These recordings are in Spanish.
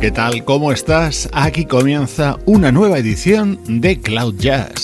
¿Qué tal? ¿Cómo estás? Aquí comienza una nueva edición de Cloud Jazz.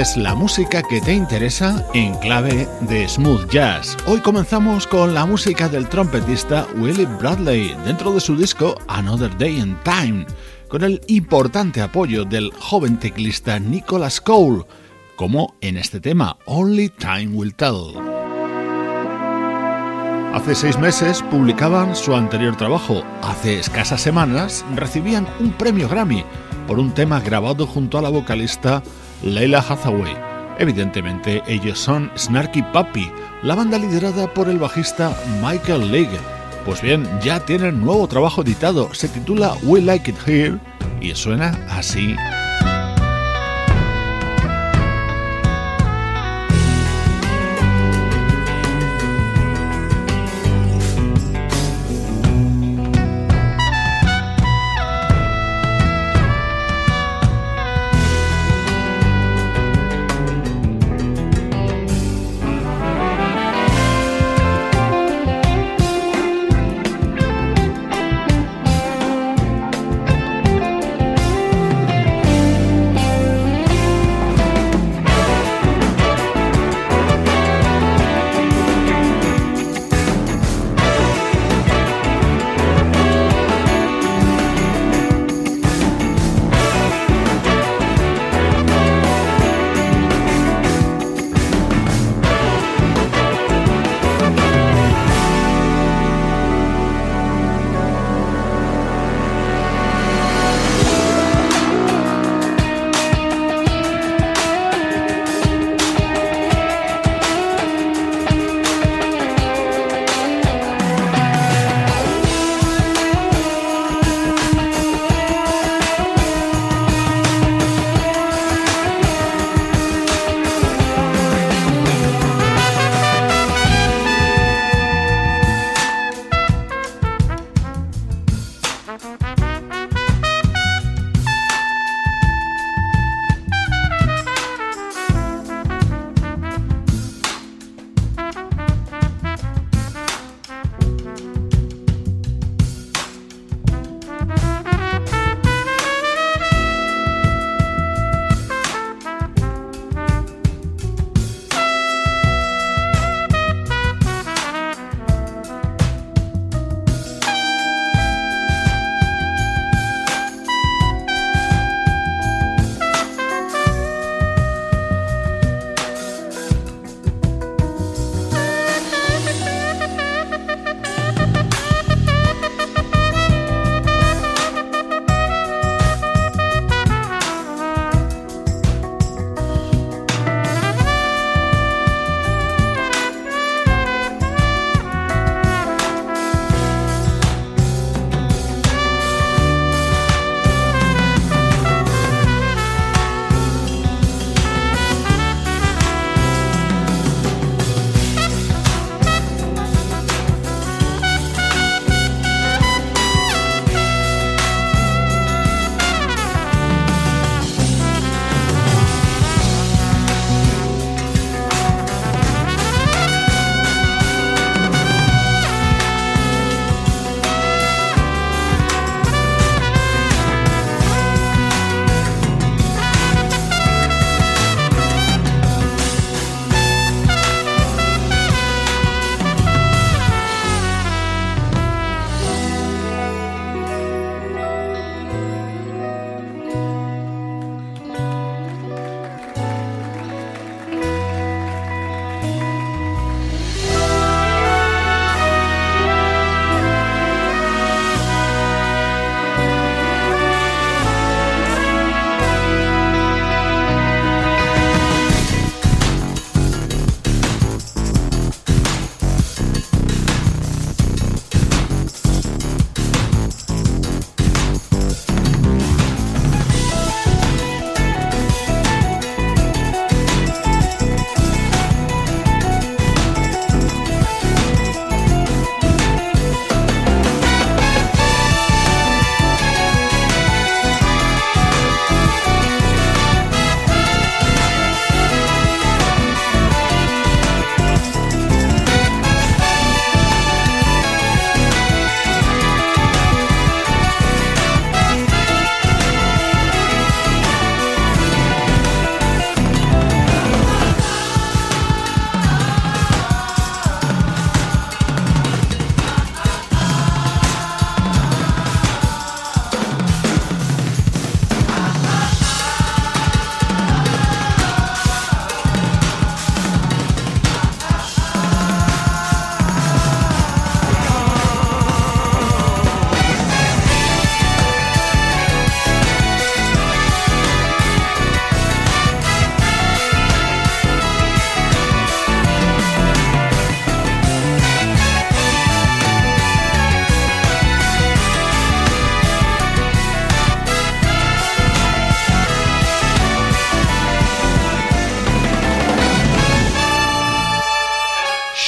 Es la música que te interesa en clave de smooth jazz. Hoy comenzamos con la música del trompetista Willie Bradley dentro de su disco Another Day in Time, con el importante apoyo del joven teclista Nicholas Cole, como en este tema Only Time Will Tell. Hace seis meses publicaban su anterior trabajo. Hace escasas semanas recibían un premio Grammy por un tema grabado junto a la vocalista Leila Hathaway. Evidentemente, ellos son Snarky Puppy, la banda liderada por el bajista Michael League. Pues bien, ya tienen nuevo trabajo editado, se titula We Like It Here y suena así.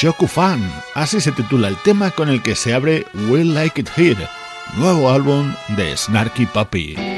Shokufan, así se titula el tema con el que se abre Will Like It Here, nuevo álbum de Snarky Puppy.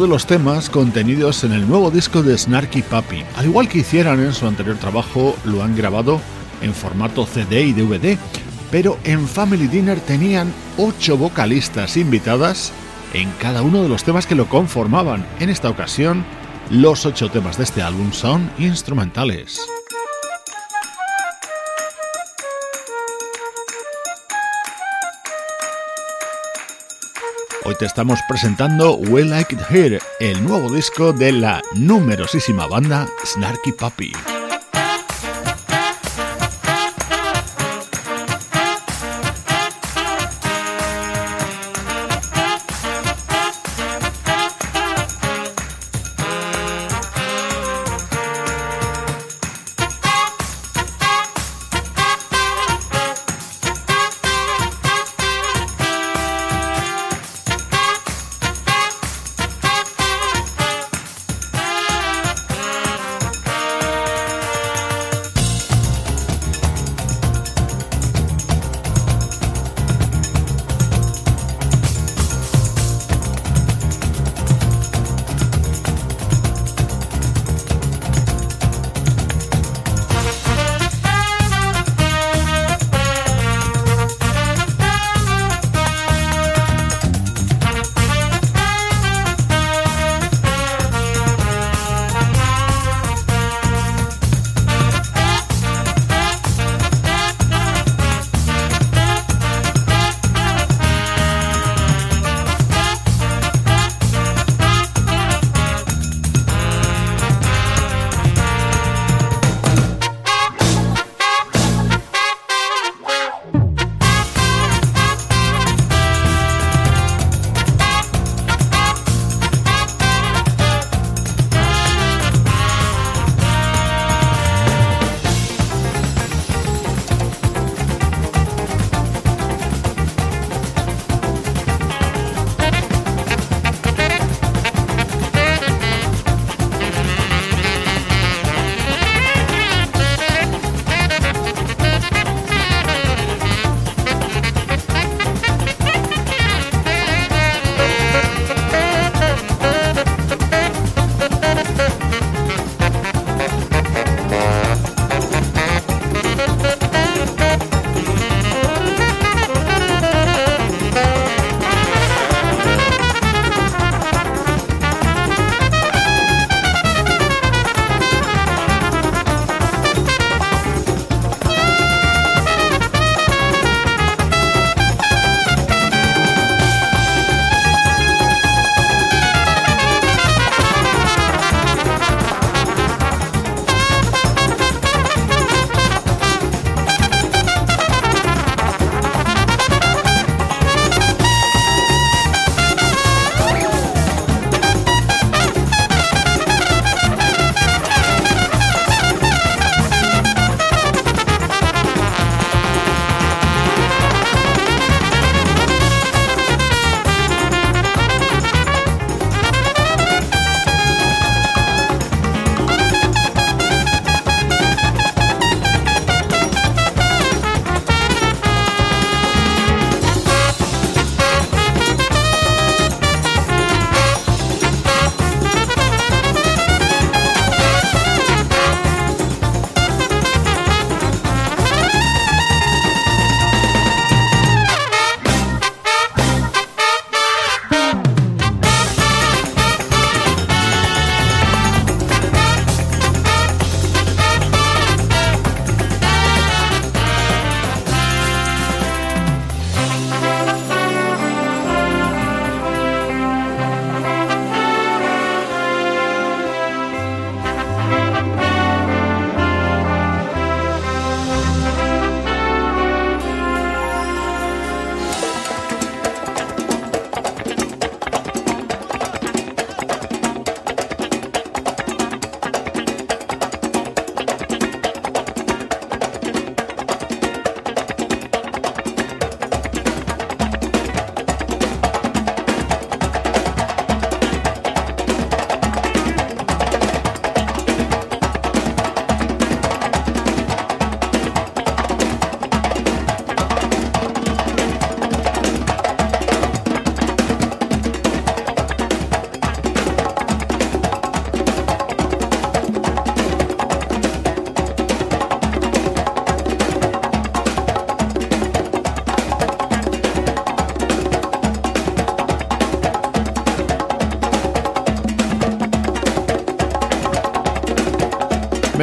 De los temas contenidos en el nuevo disco de Snarky Puppy. Al igual que hicieran en su anterior trabajo, lo han grabado en formato CD y DVD, pero en Family Dinner tenían ocho vocalistas invitadas en cada uno de los temas que lo conformaban. En esta ocasión, los ocho temas de este álbum son instrumentales. Hoy te estamos presentando We Like It Here, el nuevo disco de la numerosísima banda Snarky Puppy.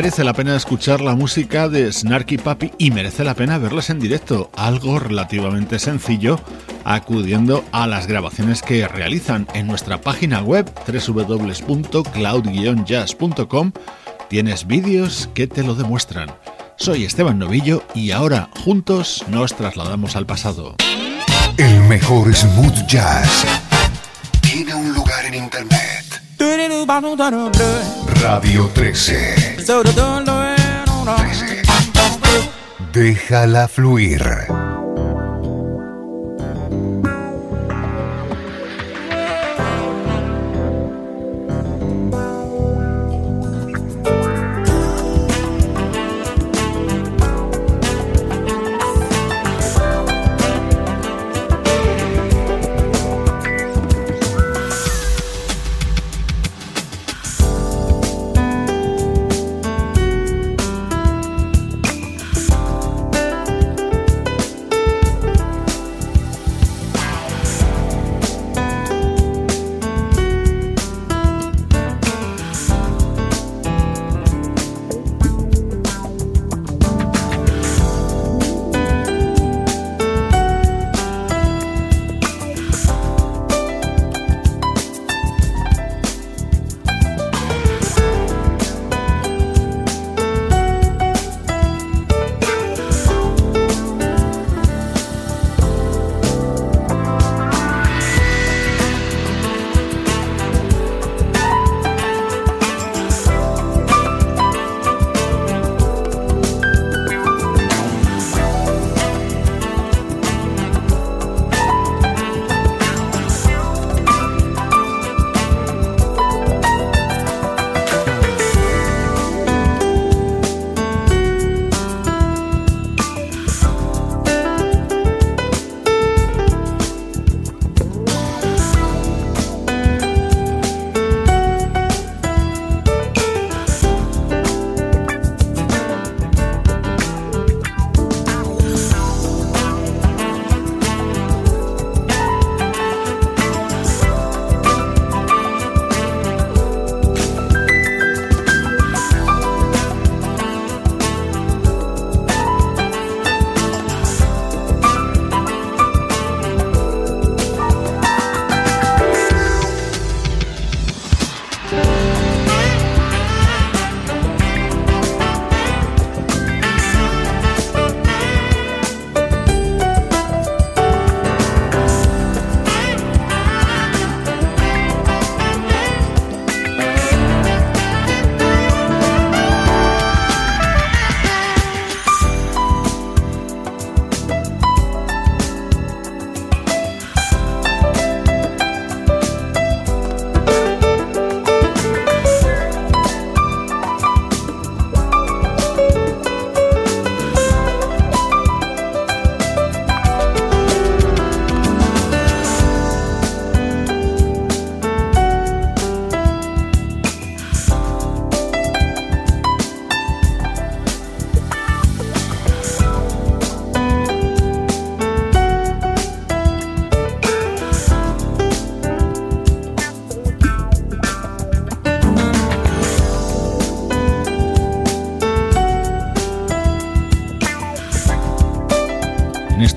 Merece la pena escuchar la música de Snarky Papi y merece la pena verlas en directo, algo relativamente sencillo, acudiendo a las grabaciones que realizan en nuestra página web www.cloud-jazz.com. Tienes vídeos que te lo demuestran. Soy Esteban Novillo y ahora juntos nos trasladamos al pasado. El mejor smooth jazz tiene un lugar en internet. Radio 13. 13. Déjala fluir.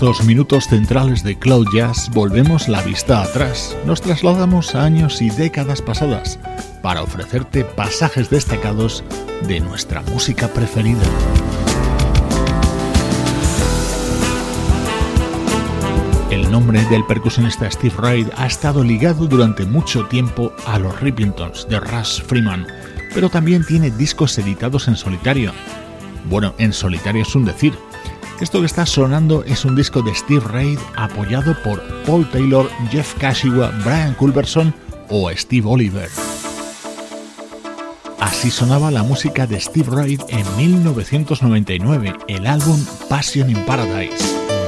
Estos minutos centrales de Cloud Jazz volvemos la vista atrás, nos trasladamos a años y décadas pasadas para ofrecerte pasajes destacados de nuestra música preferida. El nombre del percusionista Steve Reid ha estado ligado durante mucho tiempo a los Rippingtons de Russ Freeman, pero también tiene discos editados en solitario. Bueno, en solitario es un decir, esto que está sonando es un disco de Steve Reid apoyado por Paul Taylor, Jeff Kashiwa, Brian Culberson o Steve Oliver. Así sonaba la música de Steve Reid en 1999, el álbum Passion in Paradise.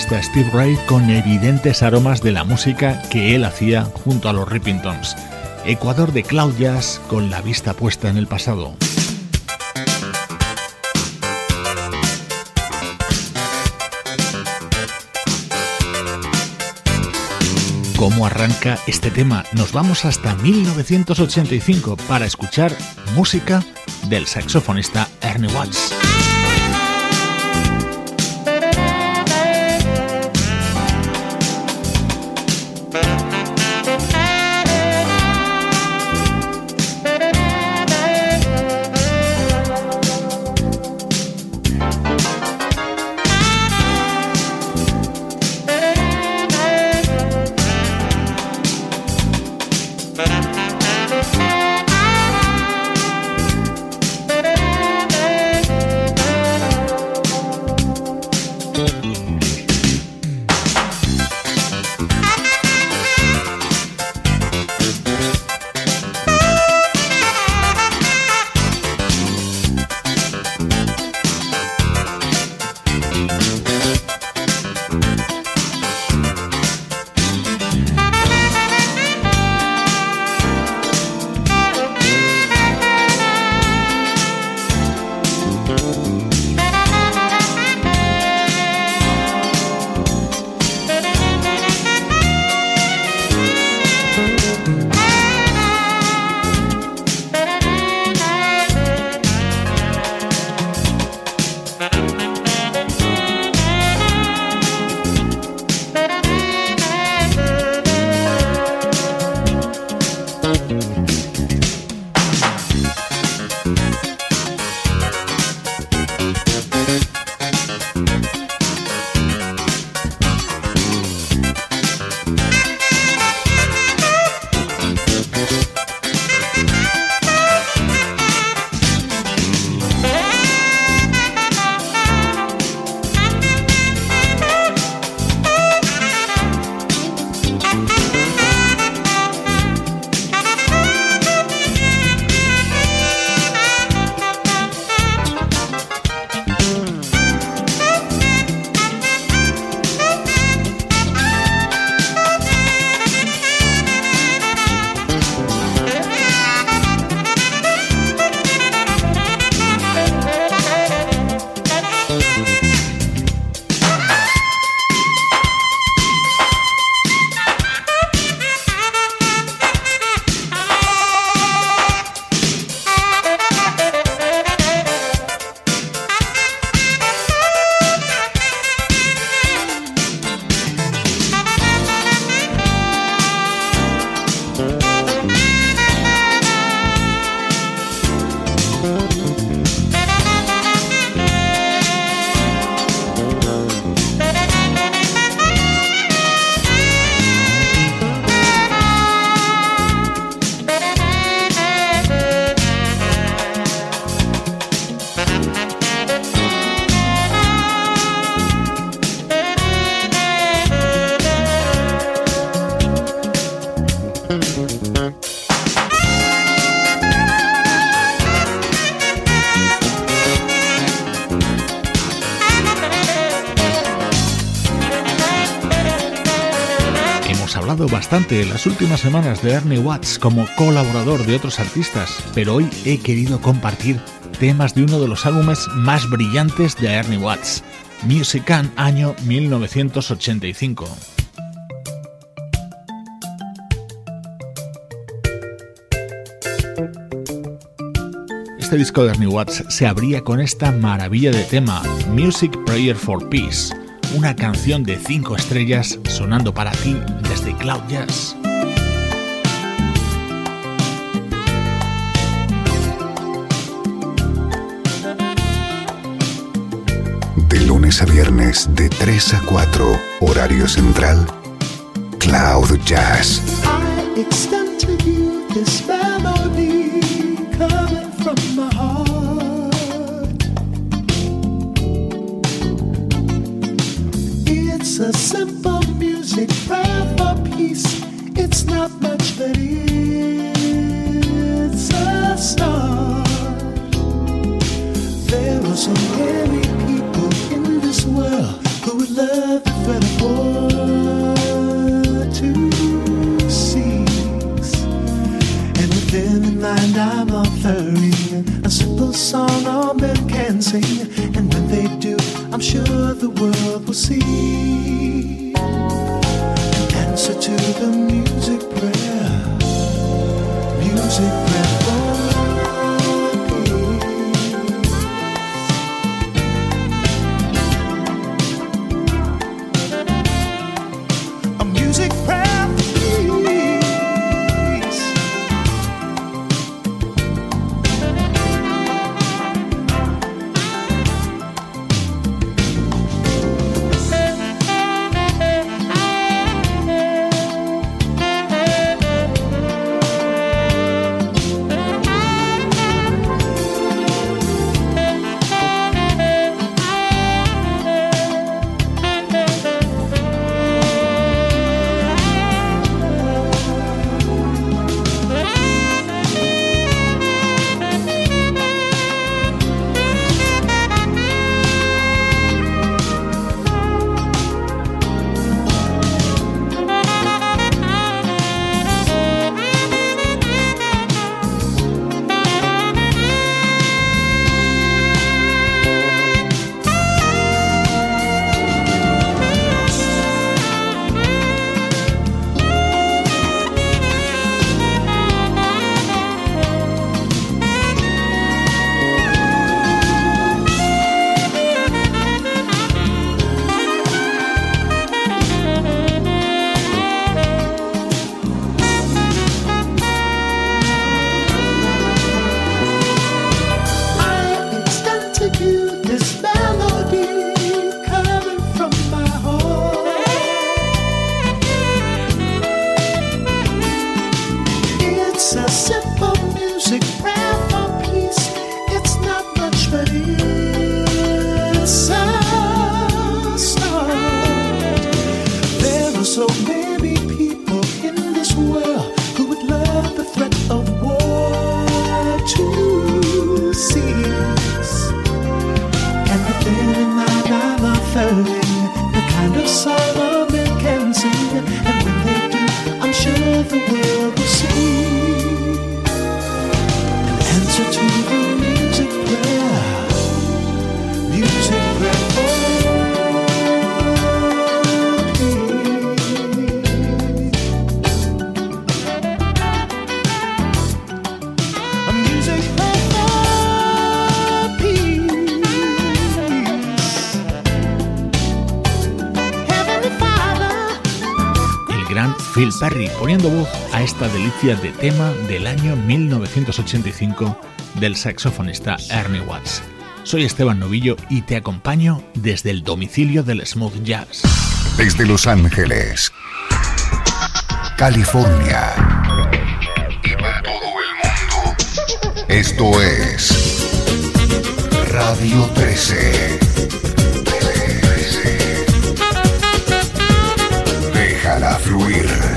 Steve Ray con evidentes aromas de la música que él hacía junto a los Rippingtons. Ecuador de Cloud Jazz con la vista puesta en el pasado. cómo arranca este tema. Nos vamos hasta 1985 para escuchar música del saxofonista Ernie Watts. Bastante en las últimas semanas de Ernie Watts como colaborador de otros artistas, pero hoy he querido compartir temas de uno de los álbumes más brillantes de Ernie Watts, Music año 1985. Este disco de Ernie Watts se abría con esta maravilla de tema, Music Prayer for Peace una canción de 5 estrellas sonando para ti desde Cloud Jazz. De lunes a viernes de 3 a 4, horario central, Cloud Jazz. A simple music prayer for peace. It's not much, but it's a start. There are so many people in this world who would love threat of war to cease. And within the night I'm offering a simple song all men can sing. And when they do, I'm sure the world will see. An answer to the. Music Perry poniendo voz a esta delicia de tema del año 1985 del saxofonista Ernie Watts. Soy Esteban Novillo y te acompaño desde el domicilio del smooth jazz. Desde Los Ángeles, California y para todo el mundo. Esto es Radio 13. Déjala fluir.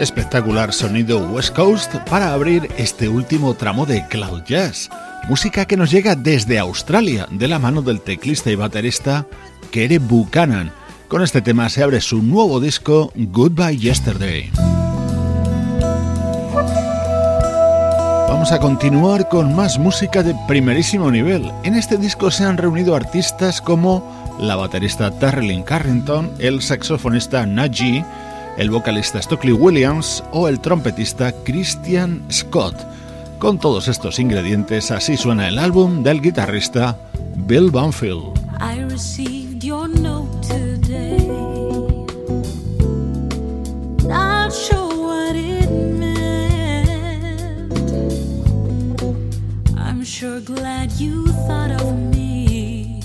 Espectacular sonido West Coast para abrir este último tramo de Cloud Jazz, música que nos llega desde Australia de la mano del teclista y baterista Kere Buchanan. Con este tema se abre su nuevo disco Goodbye Yesterday. Vamos a continuar con más música de primerísimo nivel. En este disco se han reunido artistas como la baterista Terrelyn Carrington, el saxofonista Najee, el vocalista Stockley Williams o el trompetista Christian Scott. Con todos estos ingredientes, así suena el álbum del guitarrista Bill Banfield. What it meant. I'm sure glad you thought of me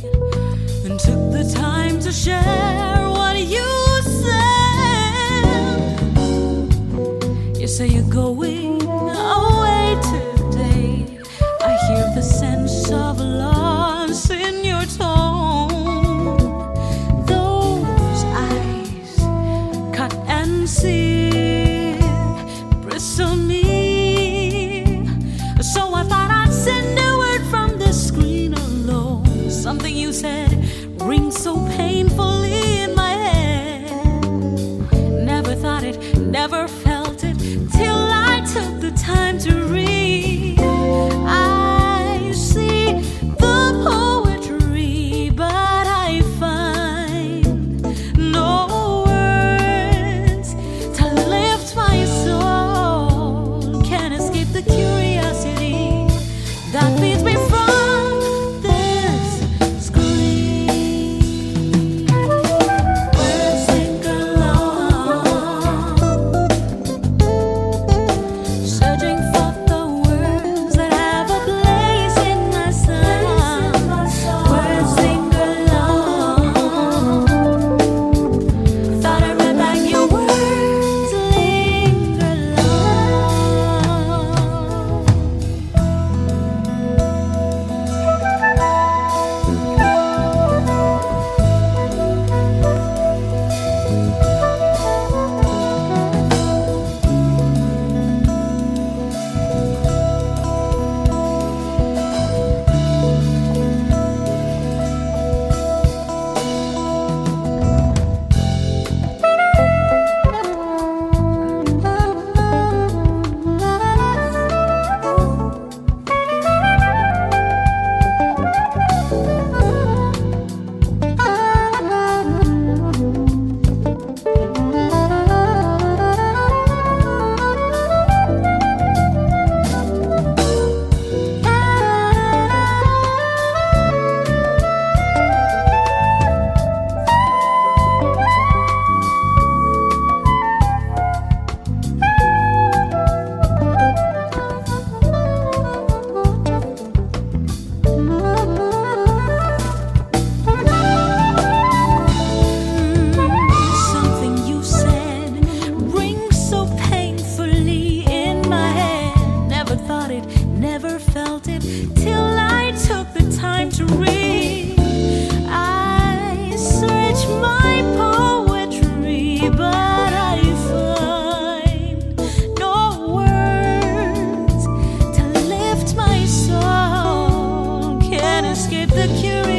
and took the time to share what you You say you're going away today. I hear the sense of the curious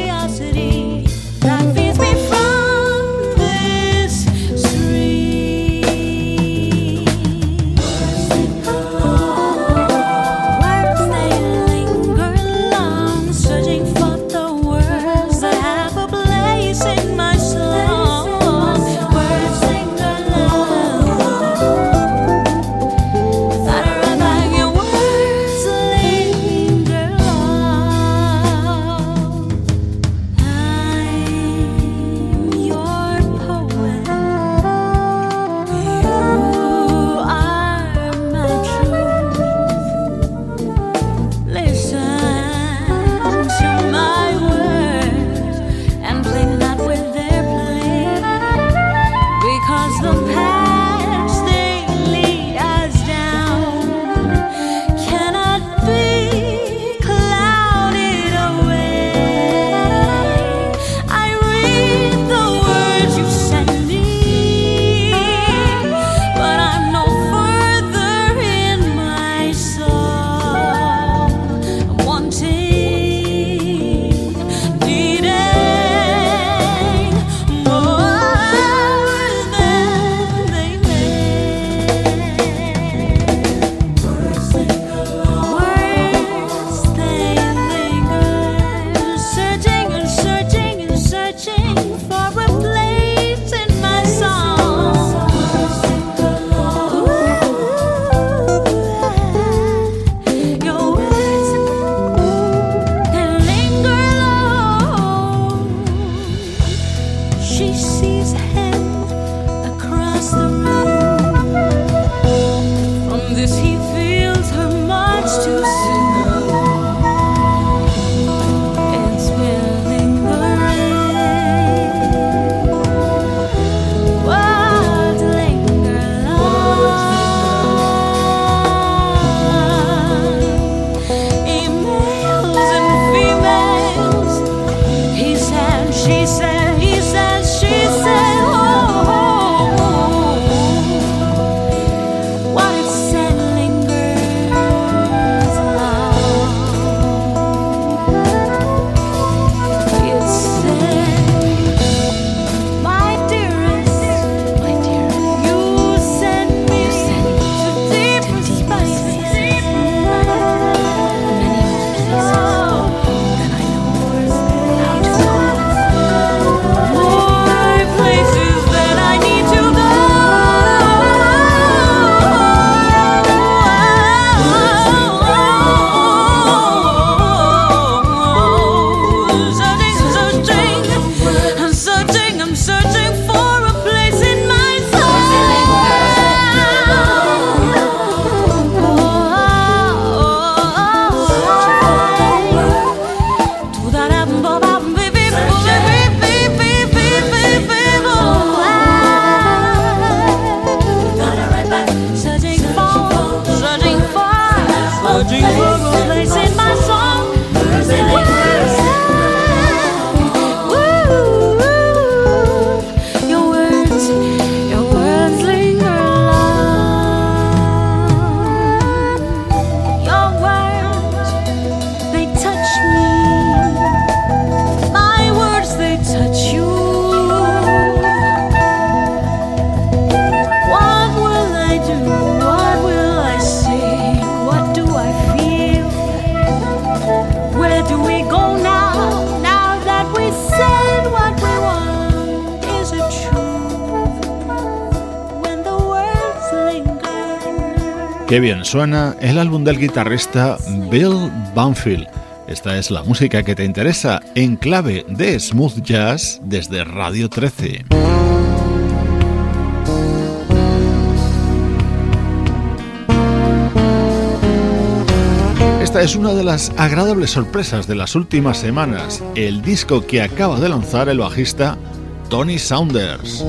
Qué bien suena el álbum del guitarrista Bill Banfield. Esta es la música que te interesa en clave de smooth jazz desde Radio 13. Esta es una de las agradables sorpresas de las últimas semanas, el disco que acaba de lanzar el bajista Tony Saunders.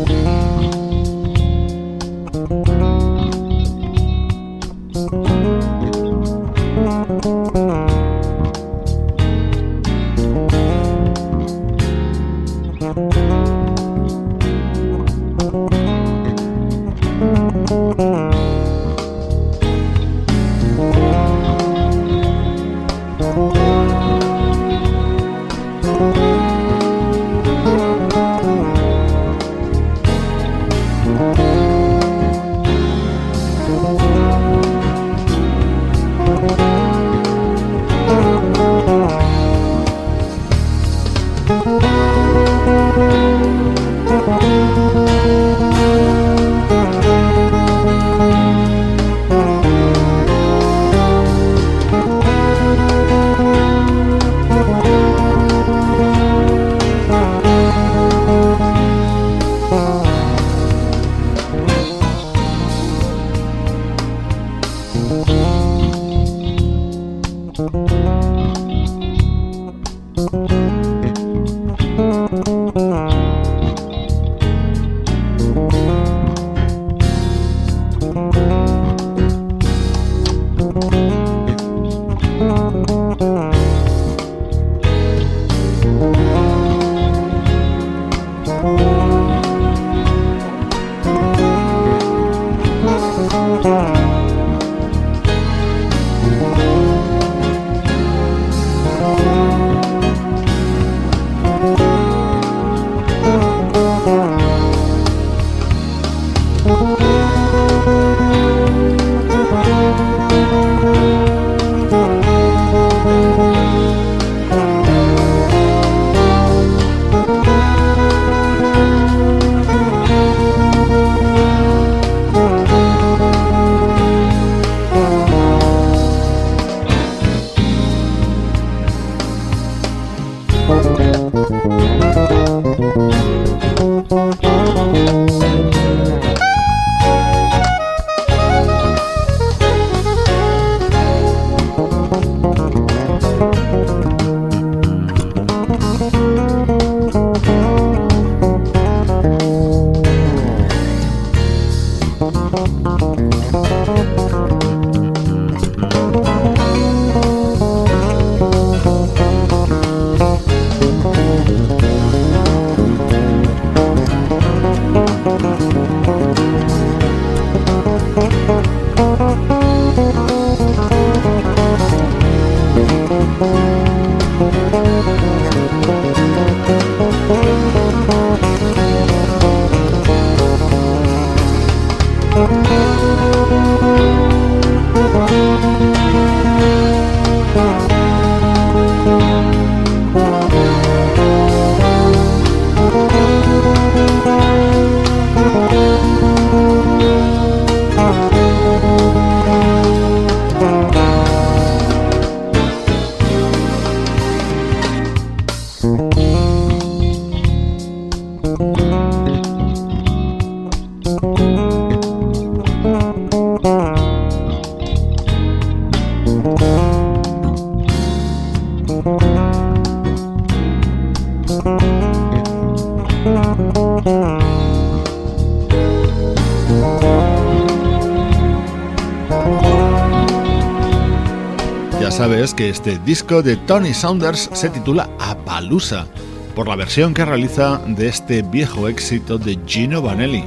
Este disco de Tony Saunders se titula Appaloosa, por la versión que realiza de este viejo éxito de Gino Vanelli.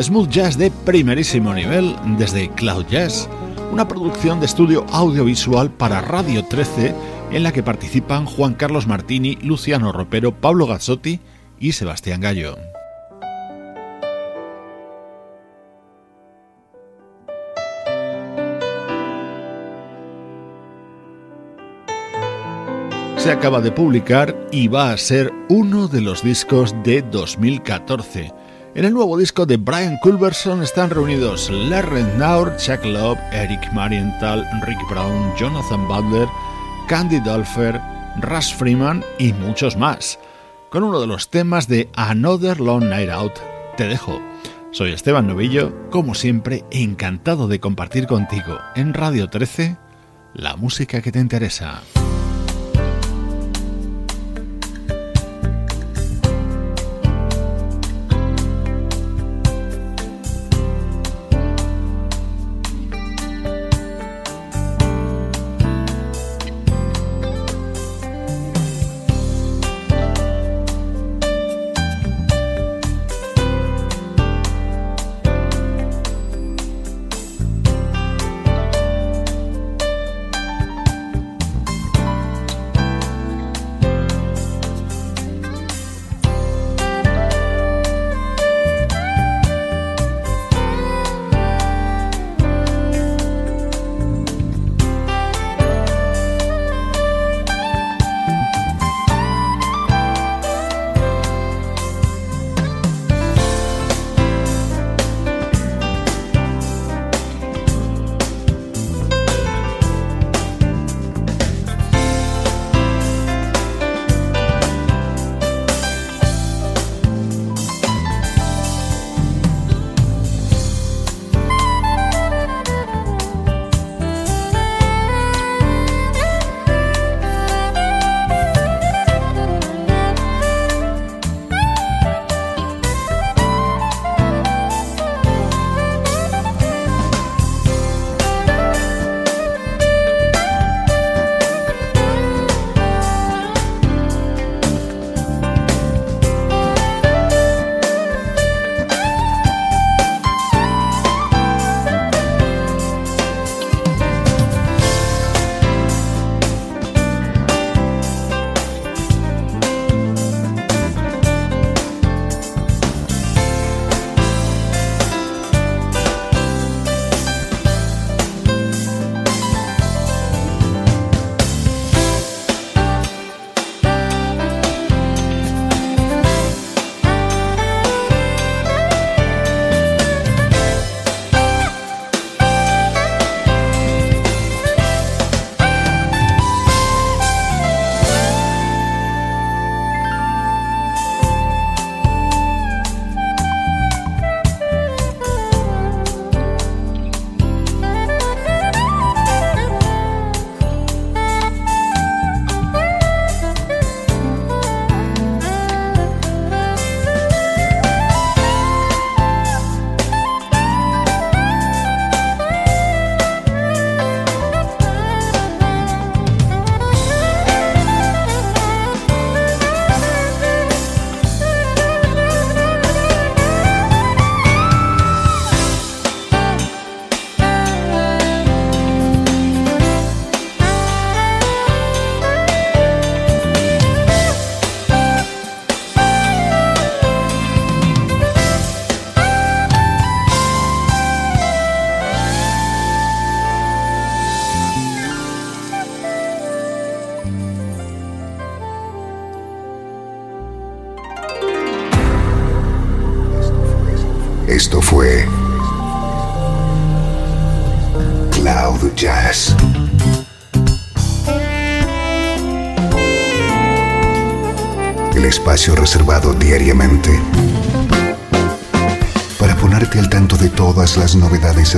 Smooth jazz de primerísimo nivel desde Cloud Jazz, una producción de estudio audiovisual para Radio 13 en la que participan Juan Carlos Martini, Luciano Ropero, Pablo Gazzotti y Sebastián Gallo. Se acaba de publicar y va a ser uno de los discos de 2014. En el nuevo disco de Brian Culberson están reunidos Larry Naur, Chuck Love, Eric Marienthal, Rick Brown, Jonathan Butler, Candy Dolfer, Russ Freeman y muchos más. Con uno de los temas de Another Long Night Out, te dejo. Soy Esteban Novillo, como siempre, encantado de compartir contigo en Radio 13 la música que te interesa.